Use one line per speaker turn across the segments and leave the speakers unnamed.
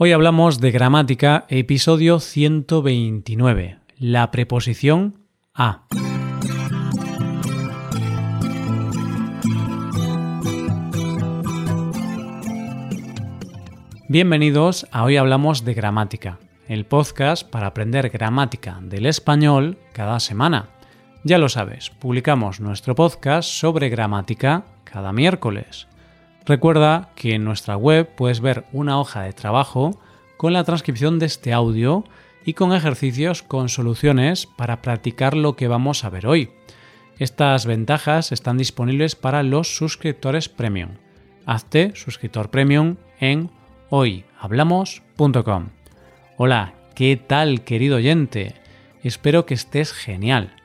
Hoy hablamos de gramática, episodio 129, la preposición a. Bienvenidos a Hoy Hablamos de Gramática, el podcast para aprender gramática del español cada semana. Ya lo sabes, publicamos nuestro podcast sobre gramática cada miércoles. Recuerda que en nuestra web puedes ver una hoja de trabajo con la transcripción de este audio y con ejercicios con soluciones para practicar lo que vamos a ver hoy. Estas ventajas están disponibles para los suscriptores premium. Hazte suscriptor premium en hoyhablamos.com. Hola, ¿qué tal querido oyente? Espero que estés genial.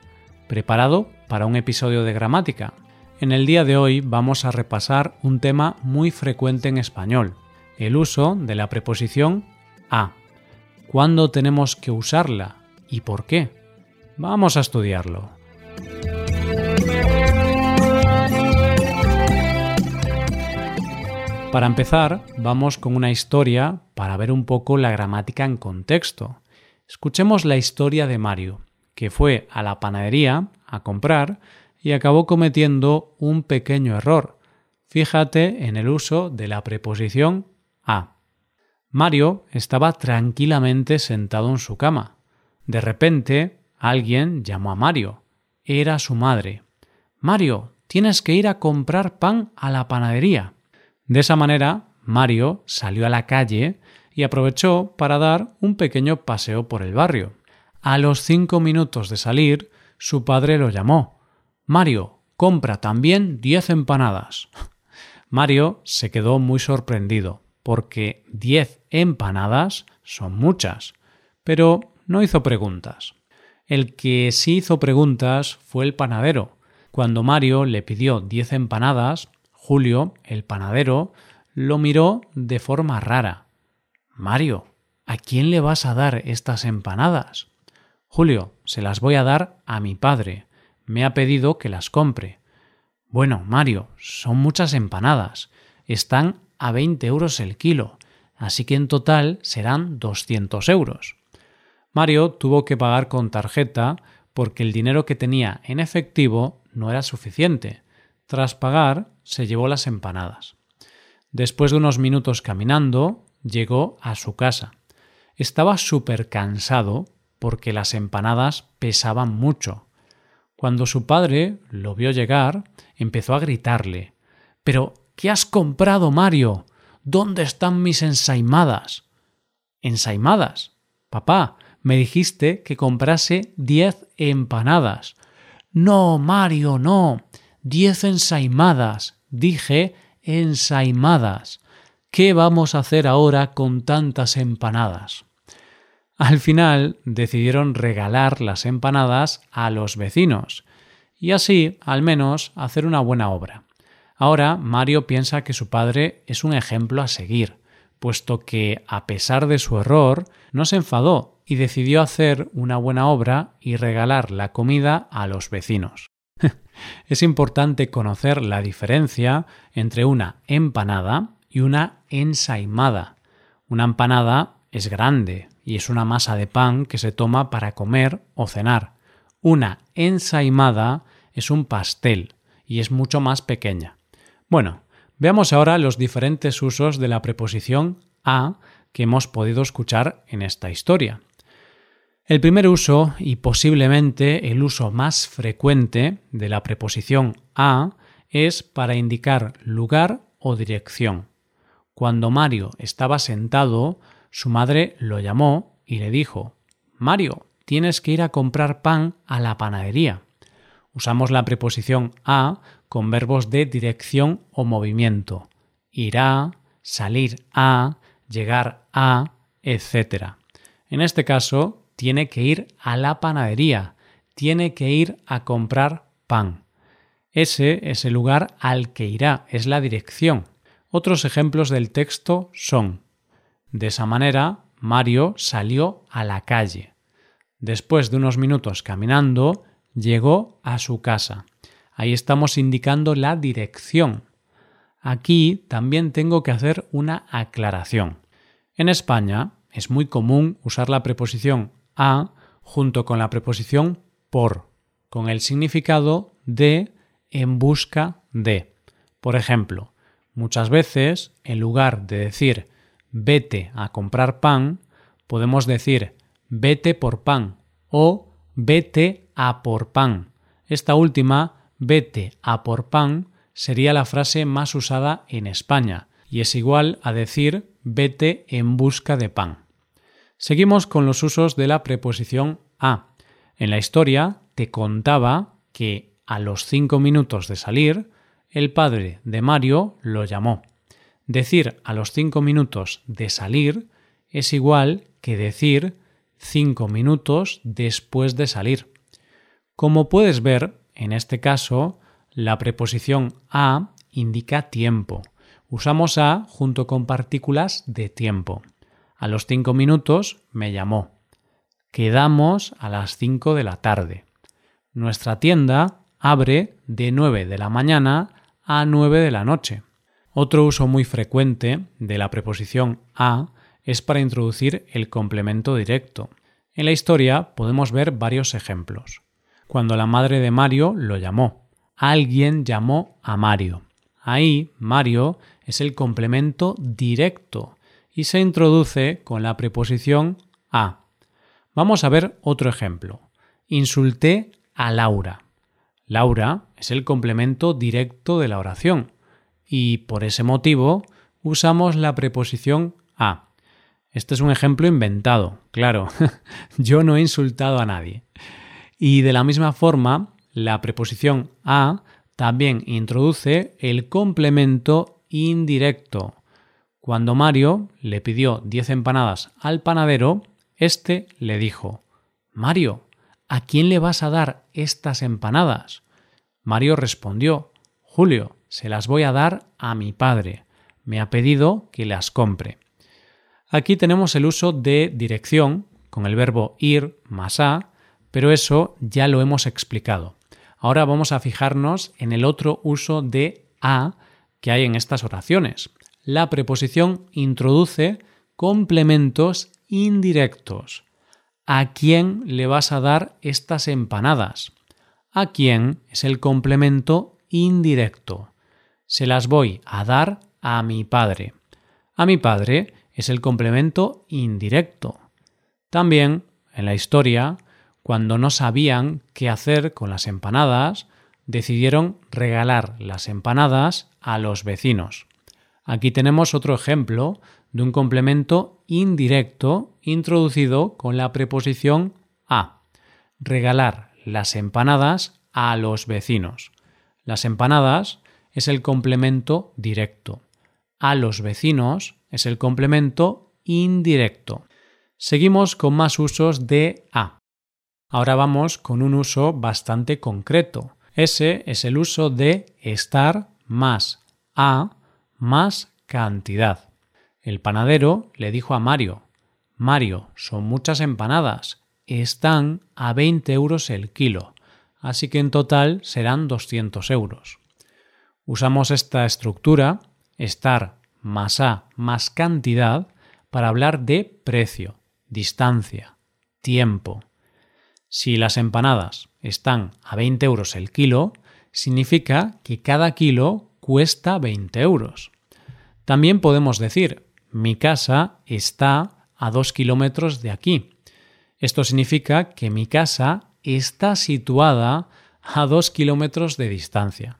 ¿Preparado para un episodio de gramática? En el día de hoy vamos a repasar un tema muy frecuente en español, el uso de la preposición a. ¿Cuándo tenemos que usarla y por qué? Vamos a estudiarlo. Para empezar, vamos con una historia para ver un poco la gramática en contexto. Escuchemos la historia de Mario, que fue a la panadería a comprar y acabó cometiendo un pequeño error. Fíjate en el uso de la preposición a. Mario estaba tranquilamente sentado en su cama. De repente, alguien llamó a Mario. Era su madre. Mario, tienes que ir a comprar pan a la panadería. De esa manera, Mario salió a la calle y aprovechó para dar un pequeño paseo por el barrio. A los cinco minutos de salir, su padre lo llamó. Mario, compra también diez empanadas. Mario se quedó muy sorprendido, porque diez empanadas son muchas, pero no hizo preguntas. El que sí hizo preguntas fue el panadero. Cuando Mario le pidió diez empanadas, Julio, el panadero, lo miró de forma rara. Mario, ¿a quién le vas a dar estas empanadas? Julio, se las voy a dar a mi padre me ha pedido que las compre. Bueno, Mario, son muchas empanadas. Están a 20 euros el kilo, así que en total serán 200 euros. Mario tuvo que pagar con tarjeta porque el dinero que tenía en efectivo no era suficiente. Tras pagar, se llevó las empanadas. Después de unos minutos caminando, llegó a su casa. Estaba súper cansado porque las empanadas pesaban mucho. Cuando su padre lo vio llegar, empezó a gritarle Pero, ¿qué has comprado, Mario? ¿Dónde están mis ensaimadas? ¿Ensaimadas? Papá, me dijiste que comprase diez empanadas. No, Mario, no. Diez ensaimadas. Dije ensaimadas. ¿Qué vamos a hacer ahora con tantas empanadas? Al final decidieron regalar las empanadas a los vecinos y así, al menos, hacer una buena obra. Ahora Mario piensa que su padre es un ejemplo a seguir, puesto que, a pesar de su error, no se enfadó y decidió hacer una buena obra y regalar la comida a los vecinos. es importante conocer la diferencia entre una empanada y una ensaimada. Una empanada es grande, y es una masa de pan que se toma para comer o cenar. Una ensaimada es un pastel y es mucho más pequeña. Bueno, veamos ahora los diferentes usos de la preposición a que hemos podido escuchar en esta historia. El primer uso, y posiblemente el uso más frecuente de la preposición a, es para indicar lugar o dirección. Cuando Mario estaba sentado, su madre lo llamó y le dijo Mario, tienes que ir a comprar pan a la panadería. Usamos la preposición a con verbos de dirección o movimiento. Irá, salir a, llegar a, etc. En este caso, tiene que ir a la panadería, tiene que ir a comprar pan. Ese es el lugar al que irá, es la dirección. Otros ejemplos del texto son de esa manera, Mario salió a la calle. Después de unos minutos caminando, llegó a su casa. Ahí estamos indicando la dirección. Aquí también tengo que hacer una aclaración. En España es muy común usar la preposición a junto con la preposición por, con el significado de en busca de. Por ejemplo, muchas veces, en lugar de decir vete a comprar pan, podemos decir vete por pan o vete a por pan. Esta última, vete a por pan, sería la frase más usada en España y es igual a decir vete en busca de pan. Seguimos con los usos de la preposición a. En la historia te contaba que a los cinco minutos de salir, el padre de Mario lo llamó. Decir a los cinco minutos de salir es igual que decir cinco minutos después de salir. Como puedes ver, en este caso, la preposición a indica tiempo. Usamos a junto con partículas de tiempo. A los cinco minutos me llamó. Quedamos a las cinco de la tarde. Nuestra tienda abre de 9 de la mañana a 9 de la noche. Otro uso muy frecuente de la preposición a es para introducir el complemento directo. En la historia podemos ver varios ejemplos. Cuando la madre de Mario lo llamó, alguien llamó a Mario. Ahí Mario es el complemento directo y se introduce con la preposición a. Vamos a ver otro ejemplo. Insulté a Laura. Laura es el complemento directo de la oración y por ese motivo usamos la preposición a. Este es un ejemplo inventado, claro. Yo no he insultado a nadie. Y de la misma forma, la preposición a también introduce el complemento indirecto. Cuando Mario le pidió 10 empanadas al panadero, éste le dijo Mario, ¿a quién le vas a dar estas empanadas? Mario respondió Julio, se las voy a dar a mi padre. Me ha pedido que las compre. Aquí tenemos el uso de dirección con el verbo ir más a, pero eso ya lo hemos explicado. Ahora vamos a fijarnos en el otro uso de a que hay en estas oraciones. La preposición introduce complementos indirectos. ¿A quién le vas a dar estas empanadas? ¿A quién es el complemento indirecto? Se las voy a dar a mi padre. A mi padre es el complemento indirecto. También, en la historia, cuando no sabían qué hacer con las empanadas, decidieron regalar las empanadas a los vecinos. Aquí tenemos otro ejemplo de un complemento indirecto introducido con la preposición a. Regalar las empanadas a los vecinos. Las empanadas es el complemento directo. A los vecinos es el complemento indirecto. Seguimos con más usos de a. Ahora vamos con un uso bastante concreto. Ese es el uso de estar más a más cantidad. El panadero le dijo a Mario Mario, son muchas empanadas. Están a 20 euros el kilo, así que en total serán 200 euros. Usamos esta estructura, estar más A más cantidad para hablar de precio, distancia, tiempo. Si las empanadas están a 20 euros el kilo, significa que cada kilo cuesta 20 euros. También podemos decir, mi casa está a 2 kilómetros de aquí. Esto significa que mi casa está situada a 2 kilómetros de distancia.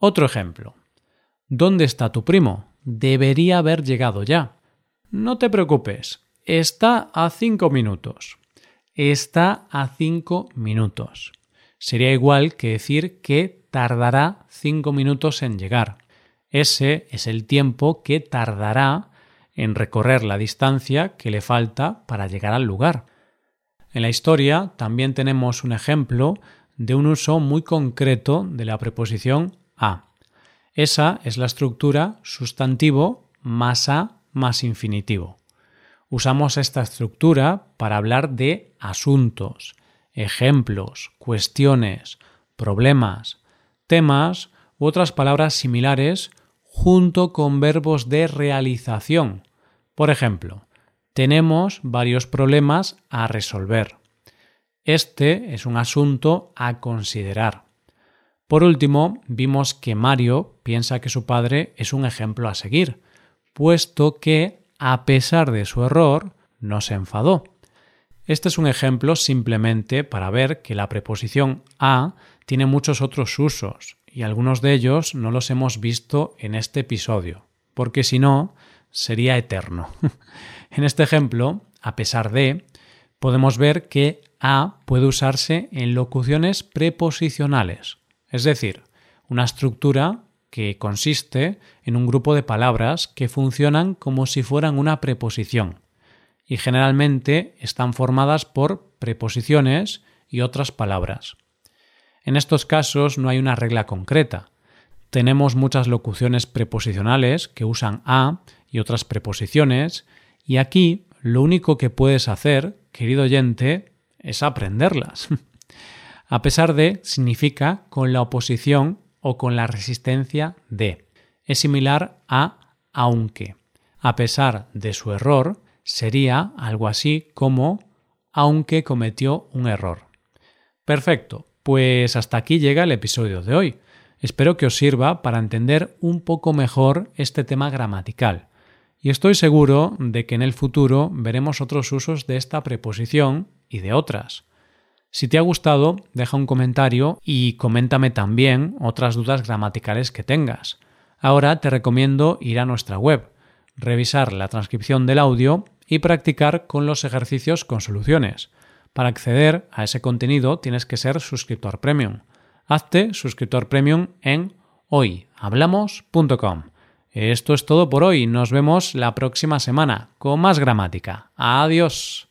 Otro ejemplo. ¿Dónde está tu primo? debería haber llegado ya. No te preocupes, está a cinco minutos. Está a cinco minutos. Sería igual que decir que tardará cinco minutos en llegar. Ese es el tiempo que tardará en recorrer la distancia que le falta para llegar al lugar. En la historia también tenemos un ejemplo de un uso muy concreto de la preposición a. Esa es la estructura sustantivo más a más infinitivo. Usamos esta estructura para hablar de asuntos, ejemplos, cuestiones, problemas, temas u otras palabras similares junto con verbos de realización. Por ejemplo, tenemos varios problemas a resolver. Este es un asunto a considerar. Por último, vimos que Mario piensa que su padre es un ejemplo a seguir, puesto que, a pesar de su error, no se enfadó. Este es un ejemplo simplemente para ver que la preposición a tiene muchos otros usos y algunos de ellos no los hemos visto en este episodio, porque si no, sería eterno. en este ejemplo, a pesar de, podemos ver que a puede usarse en locuciones preposicionales, es decir, una estructura que consiste en un grupo de palabras que funcionan como si fueran una preposición y generalmente están formadas por preposiciones y otras palabras. En estos casos no hay una regla concreta. Tenemos muchas locuciones preposicionales que usan a y otras preposiciones, y aquí lo único que puedes hacer, querido oyente, es aprenderlas. a pesar de significa con la oposición o con la resistencia de. Es similar a aunque. A pesar de su error, sería algo así como aunque cometió un error. Perfecto, pues hasta aquí llega el episodio de hoy. Espero que os sirva para entender un poco mejor este tema gramatical. Y estoy seguro de que en el futuro veremos otros usos de esta preposición y de otras. Si te ha gustado, deja un comentario y coméntame también otras dudas gramaticales que tengas. Ahora te recomiendo ir a nuestra web, revisar la transcripción del audio y practicar con los ejercicios con soluciones. Para acceder a ese contenido tienes que ser suscriptor premium. Hazte suscriptor premium en hoyhablamos.com. Esto es todo por hoy. Nos vemos la próxima semana con más gramática. Adiós.